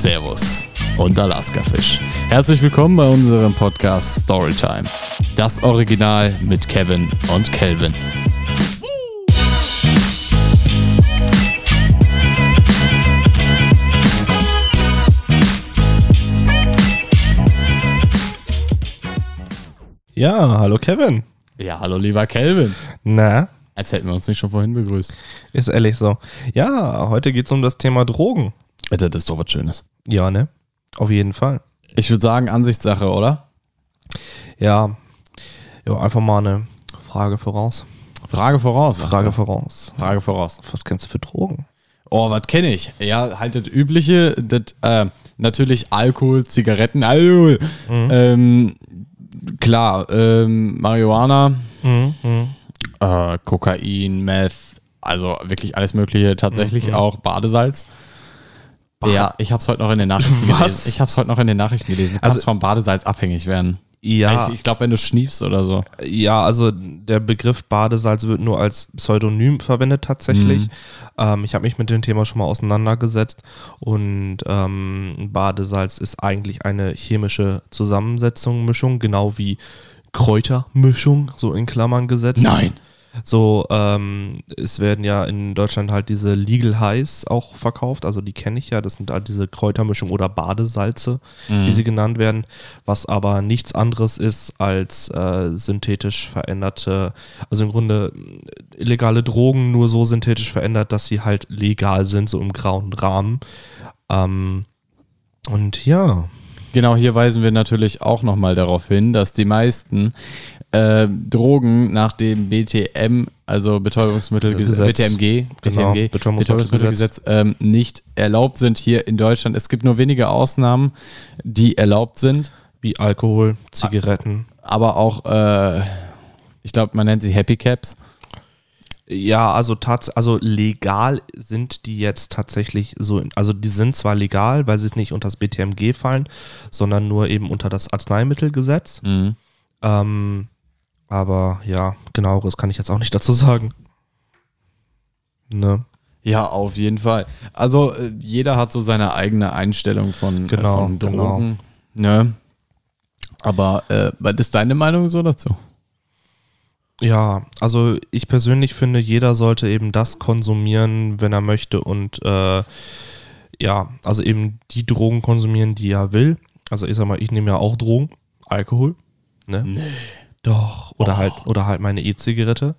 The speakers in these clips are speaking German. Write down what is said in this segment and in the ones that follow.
Servus und Alaska-Fisch. Herzlich willkommen bei unserem Podcast Storytime. Das Original mit Kevin und Kelvin. Ja, hallo Kevin. Ja, hallo lieber Kelvin. Na, Als hätten wir uns nicht schon vorhin begrüßt. ist ehrlich so. Ja, heute geht es um das Thema Drogen. Das ist doch was Schönes. Ja, ne? Auf jeden Fall. Ich würde sagen, Ansichtssache, oder? Ja, ja einfach mal eine Frage voraus. Frage voraus. Frage voraus. Frage voraus. Was kennst du für Drogen? Oh, was kenne ich? Ja, halt das Übliche, das, äh, natürlich Alkohol, Zigaretten, Alkohol. Ähm, klar, ähm, Marihuana, Mhm. Mhm. äh, Kokain, Meth, also wirklich alles Mögliche, tatsächlich auch Badesalz. Ja, ich habe es heute noch in den Nachrichten Was? gelesen. Ich habe es heute noch in den Nachrichten gelesen. Du Also- kannst vom Badesalz abhängig werden. Ja, Ich, ich glaube, wenn du schniefst oder so. ja, also der Begriff Badesalz wird nur als Pseudonym verwendet tatsächlich. Ähm, ich habe mich mit dem Thema schon mal auseinandergesetzt und ähm, Badesalz ist eigentlich eine chemische Zusammensetzung, Mischung, genau wie Kräutermischung, so in Klammern gesetzt. Nein. So, ähm, es werden ja in Deutschland halt diese Legal Highs auch verkauft, also die kenne ich ja, das sind halt diese Kräutermischung oder Badesalze, wie sie genannt werden, was aber nichts anderes ist als äh, synthetisch veränderte, also im Grunde äh, illegale Drogen nur so synthetisch verändert, dass sie halt legal sind, so im grauen Rahmen. Ähm, und ja, Genau, hier weisen wir natürlich auch nochmal darauf hin, dass die meisten äh, Drogen nach dem BTM, also Betäubungsmittelgesetz, Gesetz. BTMG, Genau, BTMG Betäubungsmittelgesetz. Betäubungsmittelgesetz, ähm, nicht erlaubt sind hier in Deutschland. Es gibt nur wenige Ausnahmen, die erlaubt sind, wie Alkohol, Zigaretten. aber auch, äh, ich glaube, man nennt sie Happy Caps. Ja, also tats also legal sind die jetzt tatsächlich so, also die sind zwar legal, weil sie nicht unter das BTMG fallen, sondern nur eben unter das Arzneimittelgesetz. Mhm. Ähm, aber ja, genaueres kann ich jetzt auch nicht dazu sagen. Ne? Ja, auf jeden Fall. Also äh, jeder hat so seine eigene Einstellung von, Genau, äh, von Drogen. Ne? Aber äh, was ist deine Meinung so dazu? Ja, also ich persönlich finde, jeder sollte eben das konsumieren, wenn er möchte und äh, ja, also eben die Drogen konsumieren, die er will. Also ich sag mal, ich nehme ja auch Drogen, Alkohol, ne? Nee. Doch, oder halt oder halt meine E-Zigarette.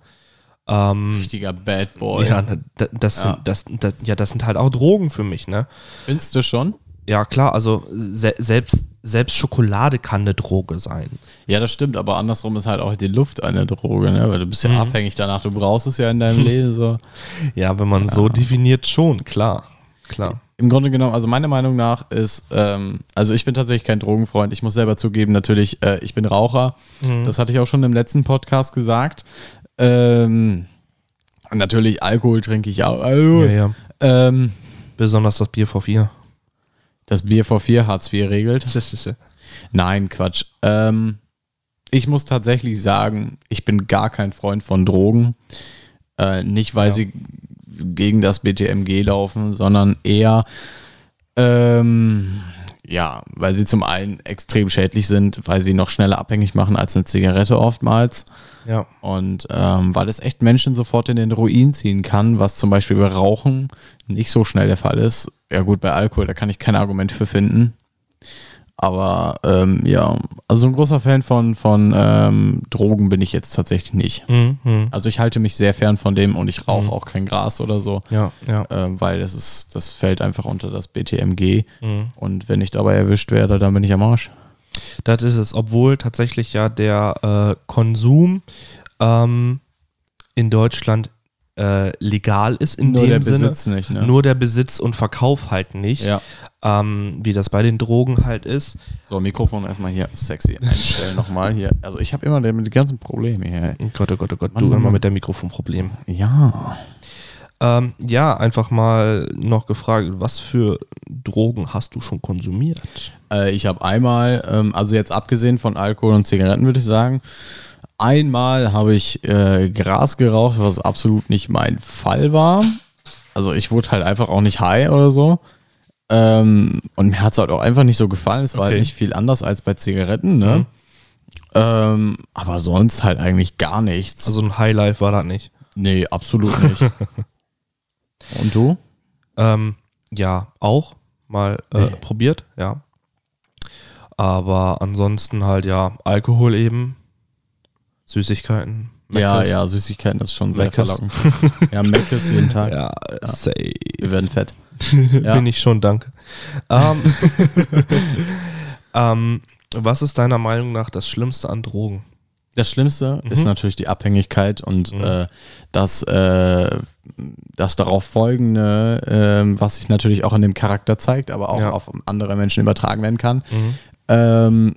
Ähm, Richtiger Bad Boy. ja, ne, da- das, Ja. Sind, das, das, ja, das sind halt auch Drogen für mich, ne? Findest du schon? Ja, klar, also se selbst, selbst Schokolade kann eine Droge sein. Ja, das stimmt, aber andersrum ist halt auch die Luft eine Droge, ne? Weil du bist ja Mhm. abhängig danach, du brauchst es ja in deinem Leben so. Ja, wenn man so definiert, schon, klar. Klar. Im Grunde genommen, also meiner Meinung nach ist, ähm, also ich bin tatsächlich kein Drogenfreund. Ich muss selber zugeben, natürlich, äh, ich bin Raucher. Das hatte ich auch schon im letzten Podcast gesagt. Ähm, natürlich Alkohol trinke ich auch. Ja, ja. Ähm, Besonders das Bier vor vier. das Bier vor vier Hartz IV regelt. Nein, Quatsch. Ähm, ich muss tatsächlich sagen, ich bin gar kein Freund von Drogen. Äh, nicht, weil Ja. sie gegen das BTMG laufen, sondern eher, ähm, ja, weil sie zum einen extrem schädlich sind, weil sie noch schneller abhängig machen als eine Zigarette oftmals. Ja. Und ähm, weil es echt Menschen sofort in den Ruin ziehen kann, was zum Beispiel bei Rauchen nicht so schnell der Fall ist. Ja gut, bei Alkohol, da kann ich kein Argument für finden. Aber ähm, ja, also ein großer Fan von, von ähm, Drogen bin ich jetzt tatsächlich nicht. Mhm, mhm. Also ich halte mich sehr fern von dem und ich rauche auch kein Gras oder so, Ja, ja. ähm, weil das ist, das fällt einfach unter das BTMG. Mhm. Und wenn ich dabei erwischt werde, dann bin ich am Arsch. Das ist es, obwohl tatsächlich ja der äh, Konsum ähm, in Deutschland äh, legal ist in Nur dem der Sinne. Besitz nicht, ne? Nur der Besitz und Verkauf halt nicht, ja. ähm, wie das bei den Drogen halt ist. So, Mikrofon erstmal hier sexy einstellen nochmal hier. Also ich habe immer die ganzen Probleme hier. Oh Gott, oh Gott, oh Gott, Mann, du Mann, immer mit der Mikrofonproblem. Ja. Ähm, ja, einfach mal noch gefragt, was für Drogen hast du schon konsumiert? Äh, ich habe einmal, ähm, also jetzt abgesehen von Alkohol und Zigaretten, würde ich sagen, einmal habe ich äh, Gras geraucht, was absolut nicht mein Fall war. Also ich wurde halt einfach auch nicht high oder so. Ähm, und mir hat es halt auch einfach nicht so gefallen. Es war Okay. halt nicht viel anders als bei Zigaretten, ne? Mhm. Ähm, aber sonst halt eigentlich gar nichts. Also ein Highlife war das nicht. nee, absolut nicht. und du? Ähm, ja, auch mal äh, Nee. probiert, ja. Aber ansonsten halt ja Alkohol eben, Süßigkeiten. Ja, Meckes. ja, Süßigkeiten ist schon sehr Meckes. verlockend. ja, Meckes jeden Tag. Ja, safe. Wir werden fett. Ja. Bin ich schon, danke. Ähm, ähm, was ist deiner Meinung nach das Schlimmste an Drogen? Das Schlimmste ist natürlich die Abhängigkeit und Mhm. äh, das, äh, das darauf folgende, ähm, was sich natürlich auch in dem Charakter zeigt, aber auch Ja. auf andere Menschen übertragen werden kann. Mhm. Ähm,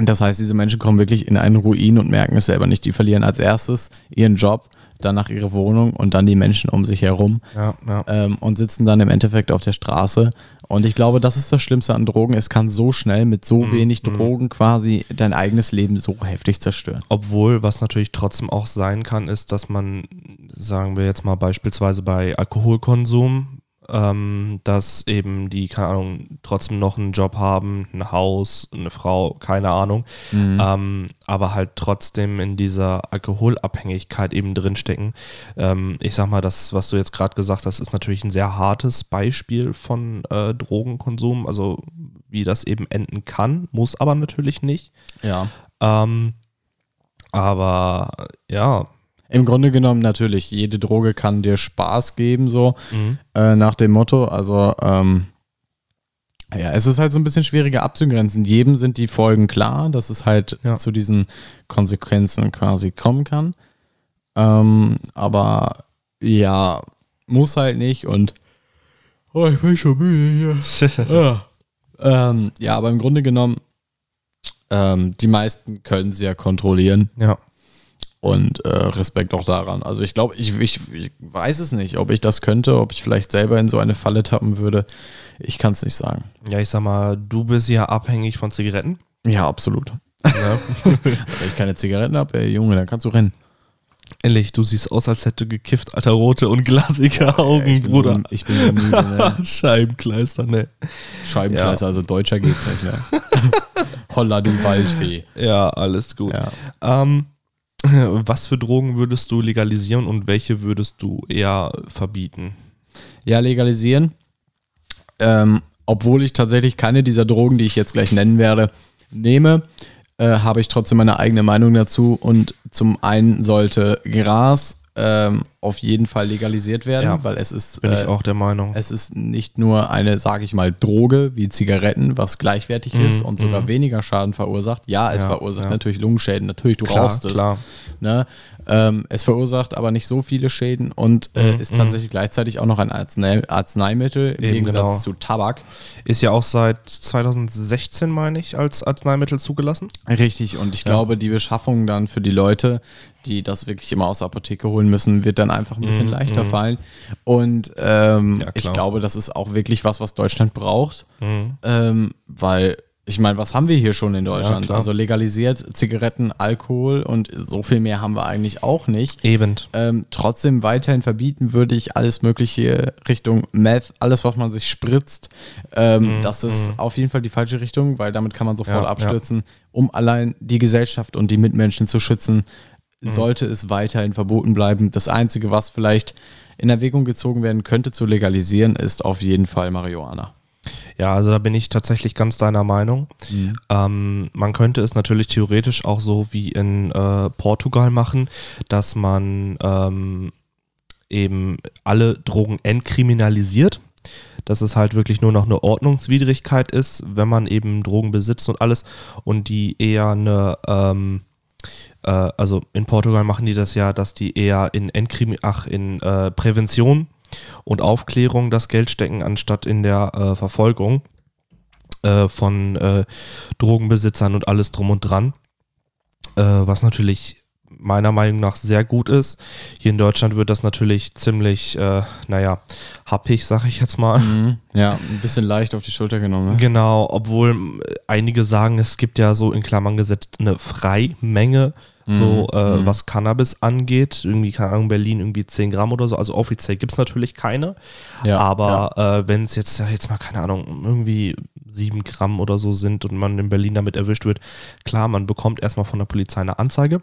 das heißt, diese Menschen kommen wirklich in einen Ruin und merken es selber nicht. Die verlieren als erstes ihren Job, danach ihre Wohnung und dann die Menschen um sich herum Ja, ja. ähm, und sitzen dann im Endeffekt auf der Straße. Und ich glaube, das ist das Schlimmste an Drogen. Es kann so schnell mit so Mhm, wenig Drogen quasi dein eigenes Leben so heftig zerstören. Obwohl, was natürlich trotzdem auch sein kann, ist, dass man, sagen wir jetzt mal beispielsweise bei Alkoholkonsum, ähm, dass eben die, keine Ahnung, trotzdem noch einen Job haben, ein Haus, eine Frau, keine Ahnung, ähm, aber halt trotzdem in dieser Alkoholabhängigkeit eben drinstecken. Ähm, ich sag mal, das, was du jetzt gerade gesagt hast, ist natürlich ein sehr hartes Beispiel von äh, Drogenkonsum, also wie das eben enden kann, muss aber natürlich nicht. Ja. Ähm, aber ja, Im Grunde genommen natürlich, jede Droge kann dir Spaß geben, so Mhm. äh, nach dem Motto. Also, ähm, ja, es ist halt so ein bisschen schwieriger abzugrenzen. Jedem sind die Folgen klar, dass es halt Ja. zu diesen Konsequenzen quasi kommen kann. Ähm, aber ja, muss halt nicht und oh, ich bin schon müde hier. Ah. ähm, ja, aber im Grunde genommen, ähm, die meisten können sie ja kontrollieren ja. Und äh, Respekt auch daran. Also ich glaube, ich, ich, ich weiß es nicht, ob ich das könnte, ob ich vielleicht selber in so eine Falle tappen würde. Ich kann es nicht sagen. Ja, ich sag mal, du bist ja abhängig von Zigaretten. Ja, absolut. Ne? Wenn ich keine Zigaretten habe, ey Junge, dann kannst du rennen. Ehrlich, du siehst aus, als hätte du gekifft, alter rote und glasige Augen, ich bin Bruder. So, ich bin so müde, ne? Scheibenkleister, ne? Scheibenkleister, also deutscher geht's nicht mehr. Holla die Waldfee. Ja, alles gut. Ja. Ähm, was für Drogen würdest du legalisieren und welche würdest du eher verbieten? Ja, legalisieren. Ähm, obwohl ich tatsächlich keine dieser Drogen, die ich jetzt gleich nennen werde, nehme, äh, habe ich trotzdem meine eigene Meinung dazu. Und zum einen sollte Gras ähm, auf jeden Fall legalisiert werden, Ja, weil es ist, Bin äh, ich auch der Meinung. es ist nicht nur eine, sage ich mal, Droge wie Zigaretten, was gleichwertig Mhm, ist und sogar mhm. weniger Schaden verursacht. Ja, es Ja, verursacht ja. natürlich Lungenschäden, natürlich, du klar, rauchst es. klar. Ne? Ähm, es verursacht aber nicht so viele Schäden und äh, Mhm, ist mhm. tatsächlich gleichzeitig auch noch ein Arznei Arzneimittel im Eben, Gegensatz genau. zu Tabak. Ist ja auch seit 2016, meine ich, als Arzneimittel zugelassen. Richtig, und ich glaube, die Beschaffung dann für die Leute, die das wirklich immer aus der Apotheke holen müssen, wird dann einfach ein bisschen Mhm, leichter mhm. fallen. Und ähm, Ja, ich glaube, das ist auch wirklich was, was Deutschland braucht. Mhm. Ähm, weil, ich meine, was haben wir hier schon in Deutschland? klar. also legalisiert Zigaretten, Alkohol und so viel mehr haben wir eigentlich auch nicht. Eben. Ähm, trotzdem weiterhin verbieten würde ich alles Mögliche Richtung Meth, alles, was man sich spritzt. Ähm, Mhm, das ist auf jeden Fall die falsche Richtung, weil damit kann man sofort Ja, abstürzen. Um allein die Gesellschaft und die Mitmenschen zu schützen, Mhm. sollte es weiterhin verboten bleiben. Das Einzige, was vielleicht in Erwägung gezogen werden könnte zu legalisieren, ist auf jeden Fall Marihuana. Ja, also da bin ich tatsächlich ganz deiner Meinung. Ähm, man könnte es natürlich theoretisch auch so wie in äh, Portugal machen, dass man ähm, eben alle Drogen entkriminalisiert. Dass es halt wirklich nur noch eine Ordnungswidrigkeit ist, wenn man eben Drogen besitzt und alles und die eher eine, ähm, äh, also in Portugal machen die das ja, dass die eher in Entkrimi ach, in äh, Prävention und Aufklärung das Geld stecken, anstatt in der äh, Verfolgung äh, von äh, Drogenbesitzern und alles drum und dran. Äh, was natürlich meiner Meinung nach sehr gut ist. Hier in Deutschland wird das natürlich ziemlich, äh, naja, happig, sag ich jetzt mal. Mhm. Ja, ein bisschen leicht auf die Schulter genommen. Ne? Genau, obwohl äh, einige sagen, es gibt ja so in Klammern gesetzt eine Freimenge so Mhm. äh, Mhm. was Cannabis angeht. Irgendwie, keine Ahnung, Berlin irgendwie 10 Gramm oder so. Also offiziell gibt es natürlich keine. Ja, aber äh, wenn es jetzt, ja, jetzt mal, keine Ahnung, irgendwie 7 Gramm oder so sind und man in Berlin damit erwischt wird, klar, man bekommt erstmal von der Polizei eine Anzeige.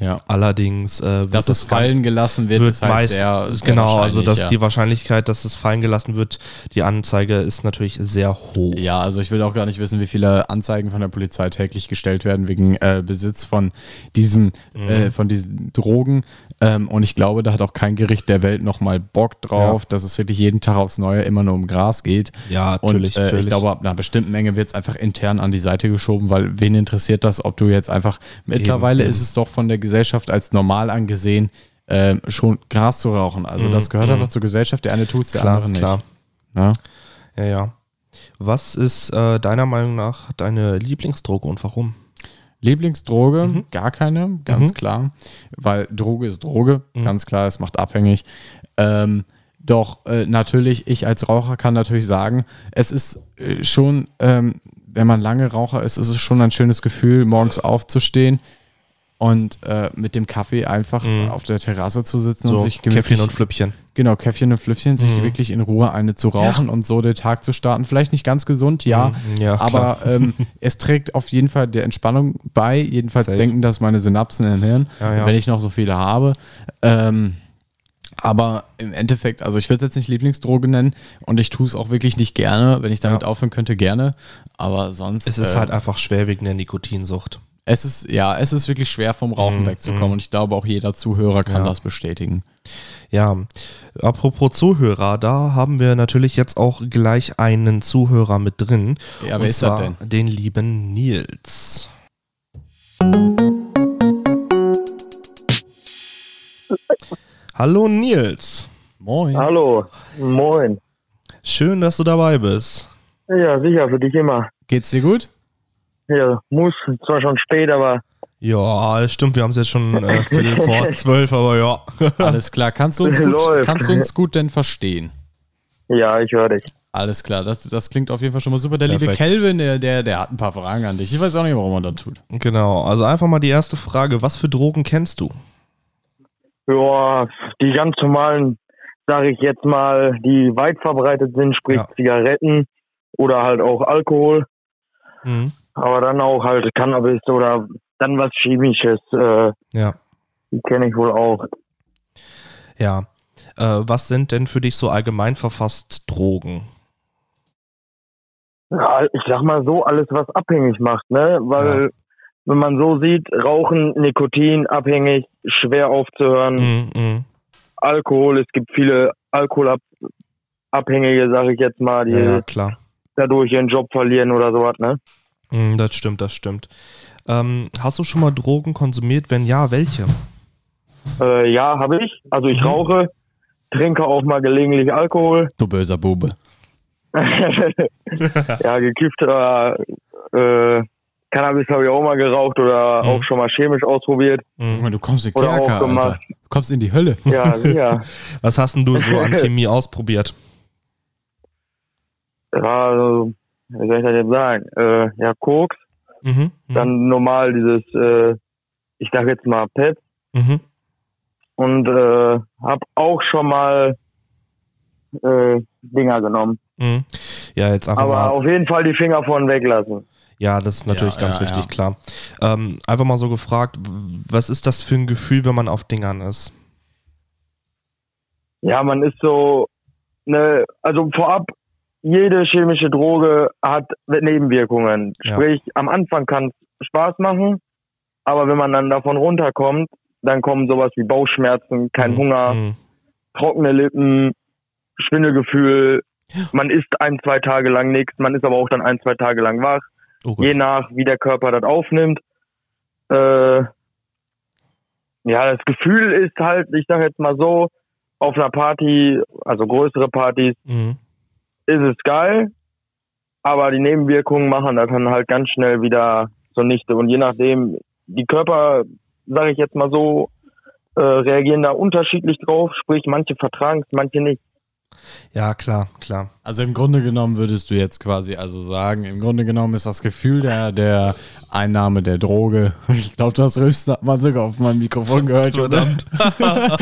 Ja. Allerdings äh, wird Dass es das fallen gelassen wird, wird ist halt meist, sehr, sehr genau, also dass ja. die Wahrscheinlichkeit, dass es fallen gelassen wird, die Anzeige ist natürlich sehr hoch. Ja, also ich will auch gar nicht wissen, wie viele Anzeigen von der Polizei täglich gestellt werden wegen äh, Besitz von diesem, Mhm. äh, von diesen Drogen. Ähm, und ich glaube, da hat auch kein Gericht der Welt nochmal Bock drauf, dass es wirklich jeden Tag aufs Neue immer nur um Gras geht. Ja, natürlich, und äh, natürlich. ich glaube, ab einer bestimmten Menge wird es einfach intern an die Seite geschoben, weil wen interessiert das, ob du jetzt einfach. Mittlerweile eben. ist es doch von der Gesellschaft als normal angesehen, ähm, schon Gras zu rauchen. Also Mhm, das gehört mhm. einfach zur Gesellschaft. Der eine tut es, der Klar, andere nicht. klar. Ja? Ja, ja. Was ist äh, deiner Meinung nach deine Lieblingsdroge und warum? Lieblingsdroge, Mhm. gar keine, ganz Mhm. klar. Weil Droge ist Droge, Mhm. ganz klar, es macht abhängig. Ähm, doch äh, natürlich, ich als Raucher kann natürlich sagen, es ist äh, schon, ähm, wenn man lange Raucher ist, ist es schon ein schönes Gefühl, morgens aufzustehen und äh, mit dem Kaffee einfach Mhm. auf der Terrasse zu sitzen So, und sich Käffchen gemütlich, und Flüppchen. genau, Käffchen und Flüppchen, sich Mhm. wirklich in Ruhe eine zu rauchen und so den Tag zu starten. Vielleicht nicht ganz gesund, ja, Mhm, ja, aber ähm, es trägt auf jeden Fall der Entspannung bei. Jedenfalls Safe. denken das meine Synapsen im Hirn, Ja, ja. wenn ich noch so viele habe. Ähm, aber im Endeffekt, also ich würde es jetzt nicht Lieblingsdroge nennen und ich tue es auch wirklich nicht gerne. Wenn ich damit Ja. aufhören könnte, gerne. Aber sonst. Es ist äh, halt einfach schwer wegen der Nikotinsucht. Es ist, ja, es ist wirklich schwer vom Rauchen Mhm, wegzukommen mhm. und ich glaube auch jeder Zuhörer kann Ja. das bestätigen. Ja, apropos Zuhörer, da haben wir natürlich jetzt auch gleich einen Zuhörer mit drin. Ja, und wer ist das denn? Den lieben Nils. Hallo Nils. Moin. Hallo, moin. Schön, dass du dabei bist. Ja, sicher, für dich immer. Geht's dir gut? Ja, muss, zwar schon spät, aber Ja, stimmt, wir haben es jetzt schon äh, Viertel vor zwölf, aber ja. Alles klar. Kannst du uns gut, Läuft. kannst du uns gut denn verstehen? ja, ich höre dich. Alles klar, das, das klingt auf jeden Fall schon mal super. Der liebe Perfekt. Kelvin, der, der, der hat ein paar Fragen an dich. Ich weiß auch nicht, warum er das tut. Genau, also einfach mal die erste Frage. Was für Drogen kennst du? Ja, die ganz normalen, sage ich jetzt mal, die weit verbreitet sind, sprich Ja. Zigaretten oder halt auch Alkohol, Mhm. Aber dann auch halt Cannabis oder dann was Chemisches, äh, Ja. die kenne ich wohl auch. Ja. Äh, was sind denn für dich so allgemein verfasst Drogen? Ja, ich sag mal so, alles was abhängig macht, ne? Weil Ja. wenn man so sieht, Rauchen, Nikotin, abhängig, schwer aufzuhören. Mhm, mhm. Alkohol, es gibt viele Alkoholabhängige, sage ich jetzt mal, die Ja, dadurch ihren Job verlieren oder sowas, ne? Mhm, das stimmt, das stimmt. Ähm, hast du schon mal Drogen konsumiert? Wenn ja, welche? Äh, ja, habe ich. Also ich Mhm. rauche, trinke auch mal gelegentlich Alkohol. Du böser Bube. ja, gekifft oder äh, Cannabis habe ich auch mal geraucht oder Mhm. auch schon mal chemisch ausprobiert. Mhm. Du kommst in auch Kerker, Alter. Du kommst in die Hölle. Ja, sicher. Was hast denn du so an Chemie ausprobiert? ja, also, wie soll ich das jetzt sagen? Äh, ja, Koks, Mhm. mhm, dann normal dieses, äh, ich sag jetzt mal Pep Mhm. und äh, habe auch schon mal äh, Dinger genommen. Mhm. Ja, jetzt einfach Aber mal. auf jeden Fall die Finger vorn weglassen. Ja, das ist natürlich Ja, ganz ja, wichtig, ja. klar. Ähm, einfach mal so gefragt, was ist das für ein Gefühl, wenn man auf Dingern ist? Ja, man ist so, ne, also vorab, jede chemische Droge hat Nebenwirkungen. Ja. Sprich, am Anfang kann es Spaß machen, aber wenn man dann davon runterkommt, dann kommen sowas wie Bauchschmerzen, kein Mhm. Hunger, Mhm. trockene Lippen, Schwindelgefühl. Man isst ein, zwei Tage lang nichts, man ist aber auch dann ein, zwei Tage lang wach, Oh je nach, wie der Körper das aufnimmt. Äh, ja, das Gefühl ist halt, ich sage jetzt mal so, auf einer Party, also größere Partys, Mhm. Ist es geil, aber die Nebenwirkungen machen das dann halt ganz schnell wieder zunichte. Und je nachdem, die Körper, sage ich jetzt mal so, äh, reagieren da unterschiedlich drauf, sprich manche vertragen es, manche nicht. Ja, klar, klar. Also im Grunde genommen würdest du jetzt quasi also sagen, im Grunde genommen ist das Gefühl der, der Einnahme der Droge. Ich glaube, das Rüsten hat man sogar auf meinem Mikrofon gehört, oder?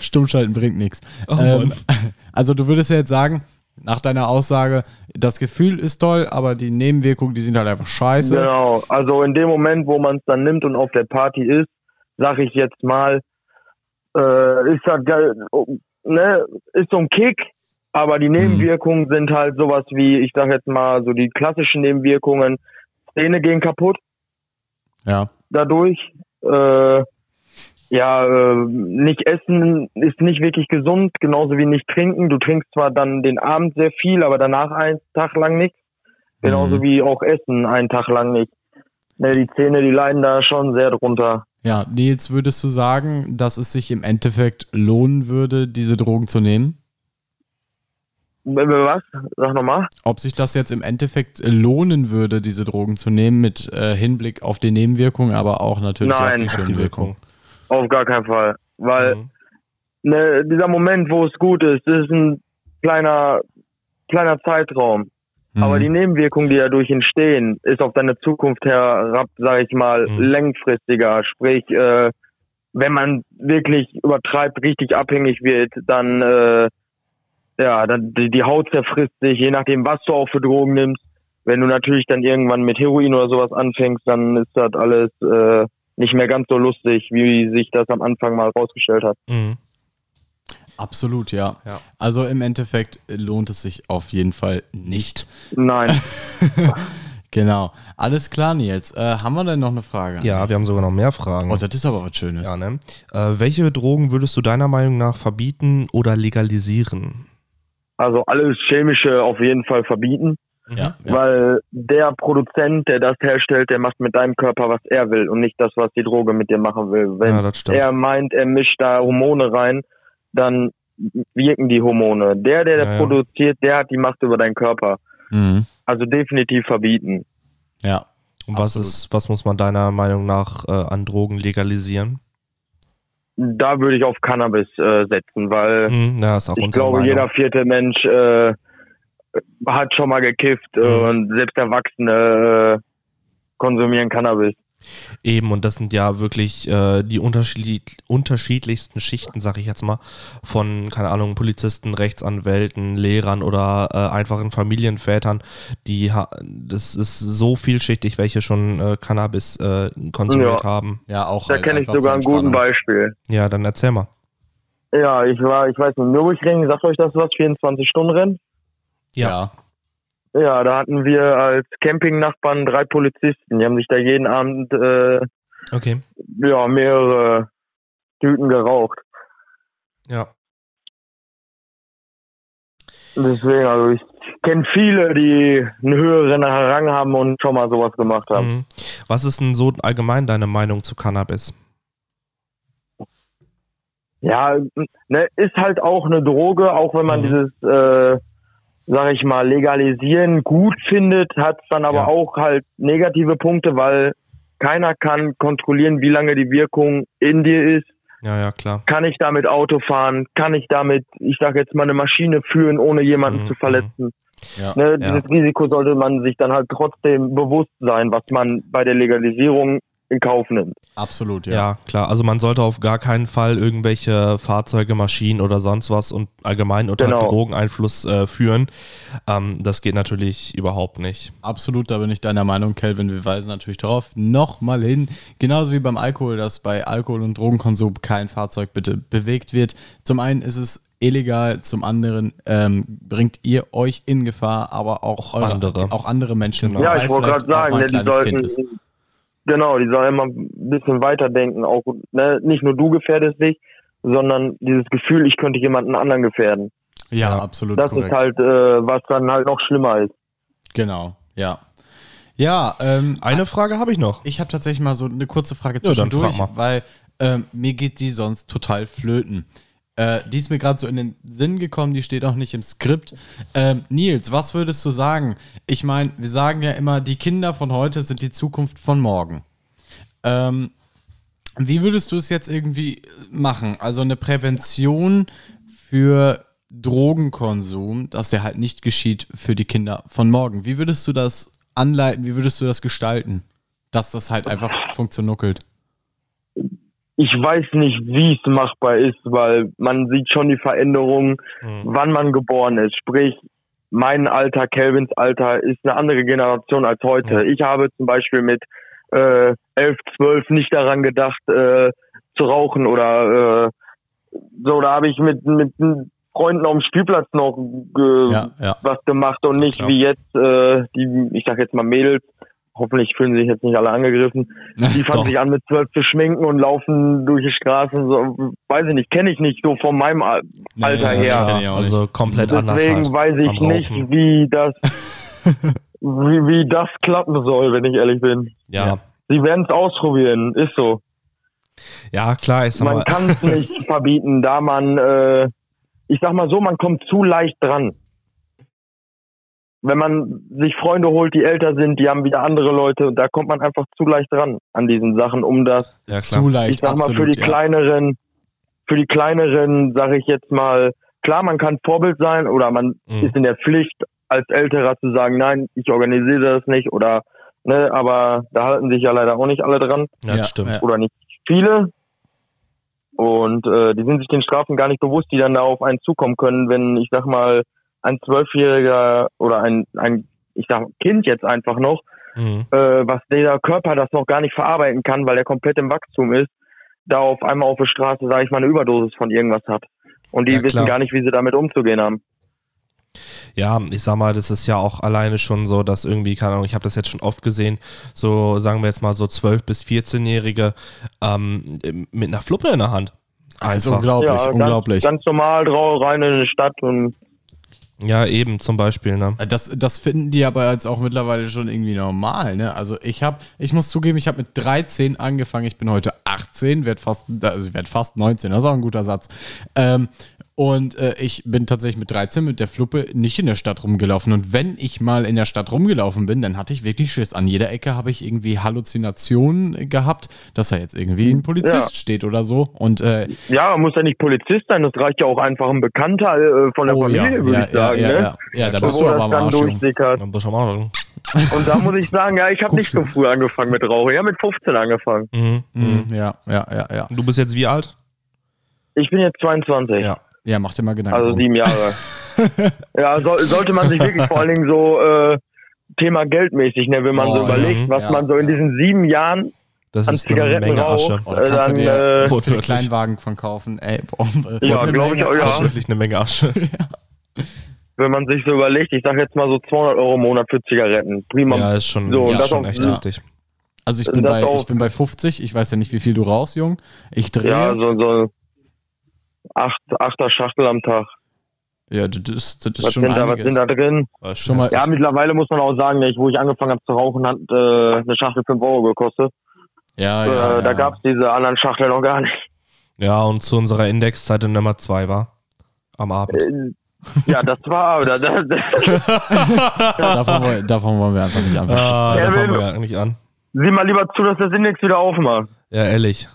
Stummschalten bringt nichts. Oh ähm, also du würdest ja jetzt sagen, nach deiner Aussage, das Gefühl ist toll, aber die Nebenwirkungen, die sind halt einfach scheiße. Genau, also in dem Moment, wo man es dann nimmt und auf der Party ist, sag ich jetzt mal, äh, ist halt geil, ne, ist so ein Kick, aber die Nebenwirkungen sind halt sowas wie, ich sag jetzt mal, so die klassischen Nebenwirkungen, Zähne gehen kaputt Ja. dadurch. Äh, ja, äh, nicht essen ist nicht wirklich gesund, genauso wie nicht trinken. Du trinkst zwar dann den Abend sehr viel, aber danach einen Tag lang nichts. Genauso Mhm. wie auch Essen einen Tag lang nicht. Ne, die Zähne, die leiden da schon sehr drunter. Ja, Nils, würdest du sagen, dass es sich im Endeffekt lohnen würde, diese Drogen zu nehmen? Was? Sag nochmal. Ob sich das jetzt im Endeffekt lohnen würde, diese Drogen zu nehmen, mit äh, Hinblick auf die Nebenwirkungen, aber auch natürlich auf Nein. die Auf Die Wirkungen. Wirkung. Auf gar keinen Fall. Weil Mhm. ne, dieser Moment, wo es gut ist, das ist ein kleiner, kleiner Zeitraum. Mhm. Aber die Nebenwirkungen, die dadurch entstehen, ist auf deine Zukunft herab, sage ich mal, Mhm. längfristiger. Sprich, äh, wenn man wirklich übertreibt, richtig abhängig wird, dann äh, ja, dann die, die Haut zerfrisst sich, je nachdem, was du auch für Drogen nimmst. Wenn du natürlich dann irgendwann mit Heroin oder sowas anfängst, dann ist das alles äh, nicht mehr ganz so lustig, wie sich das am Anfang mal rausgestellt hat. Mhm. Absolut, ja. Ja. Also im Endeffekt lohnt es sich auf jeden Fall nicht. Nein. Genau. Alles klar, Nils. Äh, haben wir denn noch eine Frage? Ja, wir haben sogar noch mehr Fragen. Oh, das ist aber was Schönes. ja, ne? äh, welche Drogen würdest du deiner Meinung nach verbieten oder legalisieren? Also alles Chemische auf jeden Fall verbieten. Ja, ja. Weil der Produzent, der das herstellt, der macht mit deinem Körper, was er will und nicht das, was die Droge mit dir machen will. Wenn Ja, er meint, er mischt da Hormone rein, dann wirken die Hormone. Der, der das produziert, der hat die Macht über deinen Körper. Mhm. Also definitiv verbieten. ja. Und was absolut. ist, was muss man deiner Meinung nach äh, an Drogen legalisieren? Da würde ich auf Cannabis äh, setzen, weil Mhm, ja, ist auch ich glaube, Meinung. jeder vierte Mensch äh, hat schon mal gekifft äh, Mhm. und selbst Erwachsene äh, konsumieren Cannabis. Eben, und das sind ja wirklich äh, die unterschiedli unterschiedlichsten Schichten, sag ich jetzt mal, von, keine Ahnung, Polizisten, Rechtsanwälten, Lehrern oder äh, einfachen Familienvätern. Die ha das ist so vielschichtig, welche schon äh, Cannabis äh, konsumiert Ja. haben. Ja, auch. Da halt kenne ich sogar guten Entspannung. Beispiel. Ja, dann erzähl mal. Ja, ich war, ich weiß nicht, Nürburgring, sagt euch das was, 24-Stunden-Rennen? Ja. Ja, da hatten wir als Campingnachbarn drei Polizisten. Die haben sich da jeden Abend äh, Okay. ja, mehrere Tüten geraucht. Ja. Deswegen, also ich kenne viele, die einen höheren Rang haben und schon mal sowas gemacht haben. Mhm. Was ist denn so allgemein deine Meinung zu Cannabis? Ja, ne, ist halt auch eine Droge, auch wenn man Mhm. dieses, äh, sag ich mal, legalisieren gut findet, hat es dann aber Ja. auch halt negative Punkte, weil keiner kann kontrollieren, wie lange die Wirkung in dir ist. Ja, ja, klar. Kann ich damit Auto fahren? Kann ich damit, ich sag jetzt mal, eine Maschine führen, ohne jemanden Mhm, zu verletzen? Ja. Ne, Ja. Dieses Risiko sollte man sich dann halt trotzdem bewusst sein, was man bei der Legalisierung in Kauf nimmt. Absolut, Ja. ja. klar. Also man sollte auf gar keinen Fall irgendwelche Fahrzeuge, Maschinen oder sonst was und allgemein unter Genau. Drogeneinfluss äh, führen. Ähm, das geht natürlich überhaupt nicht. Absolut, da bin ich deiner Meinung, Kelvin. Wir weisen natürlich darauf nochmal hin, genauso wie beim Alkohol, dass bei Alkohol- und Drogenkonsum kein Fahrzeug bitte bewegt wird. Zum einen ist es illegal, zum anderen ähm, bringt ihr euch in Gefahr, aber auch eure, andere. auch andere Menschen. Genau. Ja, ich wollte gerade sagen, ne, die sollten, ist. Genau, die sollen immer ein bisschen weiterdenken. Auch ne, nicht nur du gefährdest dich, sondern dieses Gefühl, ich könnte jemanden anderen gefährden. Ja, Ja. absolut Das korrekt. ist halt, äh, was dann halt noch schlimmer ist. Genau, ja. Ja, ähm, Eine Frage habe ich noch. Ich habe tatsächlich mal so eine kurze Frage Ja, zwischendurch, frag mal. weil ähm, mir geht die sonst total flöten. Äh, die ist mir gerade so in den Sinn gekommen, die steht auch nicht im Skript. Ähm, Nils, was würdest du sagen? Ich meine, wir sagen ja immer, die Kinder von heute sind die Zukunft von morgen. Ähm, wie würdest du es jetzt irgendwie machen? Also eine Prävention für Drogenkonsum, dass der halt nicht geschieht für die Kinder von morgen. Wie würdest du das anleiten? Wie würdest du das gestalten? dass das halt einfach funktioniert. Ich weiß nicht, wie es machbar ist, weil man sieht schon die Veränderung, Mhm. wann man geboren ist. Sprich, mein Alter, Kelvins Alter, ist eine andere Generation als heute. Ja. Ich habe zum Beispiel mit äh, 11, 12 nicht daran gedacht, äh, zu rauchen oder äh, so. Da habe ich mit, mit Freunden auf dem Spielplatz noch ge Ja, ja. was gemacht und nicht Klar. wie jetzt äh, die, ich sag jetzt mal Mädels, hoffentlich fühlen sich jetzt nicht alle angegriffen, die fangen sich an mit zwölf zu schminken und laufen durch die Straßen, so, weiß ich nicht, kenne ich nicht so von meinem Al Nee, Alter ja, her. auch also komplett anders Deswegen halt. weiß ich nicht, Rauchen. wie das wie, wie das klappen soll, wenn ich ehrlich bin. Ja. Sie werden es ausprobieren, ist so. ja, klar, ich sag Man kann es nicht verbieten, da man, äh, ich sag mal so, man kommt zu leicht dran. Wenn man sich Freunde holt, die älter sind, die haben wieder andere Leute, da kommt man einfach zu leicht dran an diesen Sachen, um das, ja, klar. Zu leicht, ich sag mal, absolut. für die ja. kleineren, für die kleineren, sage ich jetzt mal, klar, man kann Vorbild sein oder man Mhm. ist in der Pflicht, als Älterer zu sagen, nein, ich organisiere das nicht oder, ne, aber da halten sich ja leider auch nicht alle dran Ja, Ja, stimmt. oder nicht viele. Und äh, die sind sich den Strafen gar nicht bewusst, die dann da auf einen zukommen können, wenn ich sag mal ein Zwölfjähriger oder ein, ein ich sag Kind jetzt einfach noch, Mhm. äh, was der Körper das noch gar nicht verarbeiten kann, weil er komplett im Wachstum ist, da auf einmal auf der Straße, sage ich mal, eine Überdosis von irgendwas hat. Und die Ja, wissen gar nicht, wie sie damit umzugehen haben. Ja, ich sag mal, das ist ja auch alleine schon so, dass irgendwie, keine Ahnung, ich habe das jetzt schon oft gesehen, so sagen wir jetzt mal so 12- bis 14-Jährige ähm, mit einer Fluppe in der Hand. Das ist Einfach. unglaublich, ja, unglaublich. Ganz, ganz normal rein in die Stadt und Ja, eben zum Beispiel, ne? Das, das finden die aber jetzt auch mittlerweile schon irgendwie normal, ne? Also ich habe, ich muss zugeben, ich habe mit 13 angefangen, ich bin heute 18, werde fast, also ich werde fast 19, das ist auch ein guter Satz. Ähm, und äh, ich bin tatsächlich mit 13 mit der Fluppe nicht in der Stadt rumgelaufen. Und wenn ich mal in der Stadt rumgelaufen bin, dann hatte ich wirklich Schiss. An jeder Ecke habe ich irgendwie Halluzinationen gehabt, dass da jetzt irgendwie ein Polizist Ja. steht oder so. Und äh, ja, muss ja nicht Polizist sein, das reicht ja auch einfach ein Bekannter äh, von der oh ja, Familie, würde ja, ich sagen. ja, ja, ne? ja, ja, da bist du aber am Arsch. Dann mal sagen. Und da muss ich sagen, ja, ich habe nicht so früh angefangen mit Rauchen. Ich habe mit 15 angefangen. Mhm. Mhm. Mhm, ja, ja, ja, ja. Du bist jetzt wie alt? Ich bin jetzt 22. Ja. Ja, mach dir mal Gedanken. Also sieben Jahre. ja, soll, sollte man sich wirklich vor allen Dingen so äh, Thema geldmäßig, ne, wenn man Oh, so überlegt, ja, was ja, man so in ja. diesen sieben Jahren Das an ist eine Zigaretten Menge raucht, Asche. Oh, da kannst dann, du dir äh, so wirklich. Kleinwagen von kaufen. Ey, boah, Ja, eine glaub ich auch, ja. Das Asche. ist wirklich eine Menge Asche. wenn man sich so überlegt, ich sag jetzt mal so 200 Euro im Monat für Zigaretten. Prima. Ja, ist schon, So, ja, das schon auch- echt ja. heftig. Also ich bin, bei, ich bin bei 50. Ich weiß ja nicht, wie viel du raus, Jung. Ich drehe. Ja, Ja, so, so acht, achter Schachtel am Tag. das, ist- das ist Was schon sind, da, was sind da drin? Schon mal- Ja, mittlerweile muss man auch sagen, ich, wo ich angefangen habe zu rauchen, hat äh, eine Schachtel 5 Euro gekostet. ja, äh, ja, Da ja. gab's diese anderen Schachteln noch gar nicht. Ja, und zu unserer Indexzeit in Nummer 2 war. Am Abend. Äh, Ja, das war, das, das, davon, wollen- davon wollen wir einfach nicht anfangen. zu Ah, sprechen. da Ja, fangen will- wir eigentlich an. sieh mal lieber zu, dass das Index wieder aufmacht. Ja, ehrlich.